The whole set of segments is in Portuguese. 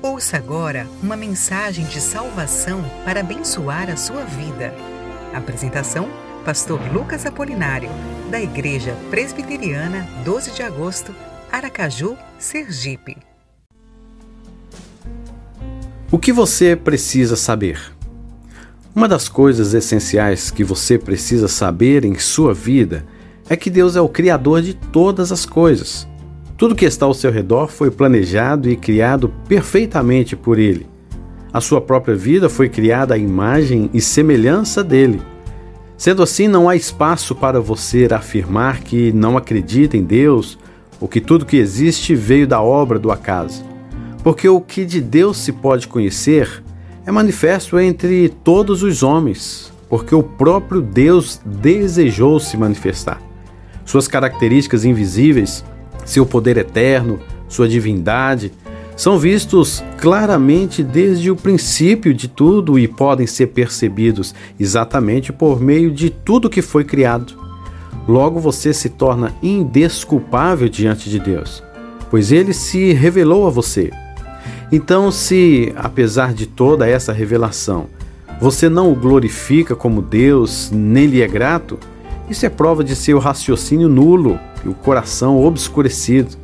Ouça agora uma mensagem de salvação para abençoar a sua vida. Apresentação: Pastor Lucas Apolinário, da Igreja Presbiteriana 12 de Agosto, Aracaju, Sergipe. O que você precisa saber? Uma das coisas essenciais que você precisa saber em sua vida é que Deus é o Criador de todas as coisas. Tudo que está ao seu redor foi planejado e criado perfeitamente por Ele. A sua própria vida foi criada à imagem e semelhança dele. Sendo assim, não há espaço para você afirmar que não acredita em Deus ou que tudo que existe veio da obra do acaso. Porque o que de Deus se pode conhecer é manifesto entre todos os homens, porque o próprio Deus desejou se manifestar. Suas características invisíveis seu poder eterno, sua divindade, são vistos claramente desde o princípio de tudo e podem ser percebidos exatamente por meio de tudo que foi criado. Logo você se torna indesculpável diante de Deus, pois ele se revelou a você. Então, se, apesar de toda essa revelação, você não o glorifica como Deus, nem lhe é grato, isso é prova de seu raciocínio nulo e o coração obscurecido.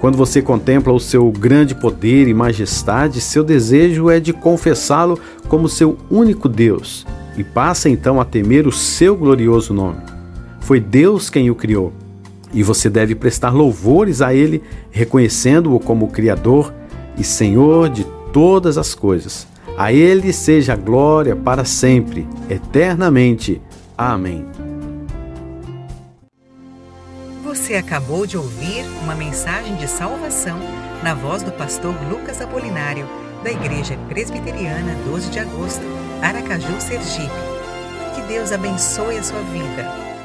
Quando você contempla o seu grande poder e majestade, seu desejo é de confessá-lo como seu único Deus e passa então a temer o seu glorioso nome. Foi Deus quem o criou e você deve prestar louvores a Ele, reconhecendo-o como Criador e Senhor de todas as coisas. A Ele seja glória para sempre, eternamente. Amém. Você acabou de ouvir uma mensagem de salvação na voz do pastor Lucas Apolinário, da Igreja Presbiteriana 12 de Agosto, Aracaju, Sergipe. Que Deus abençoe a sua vida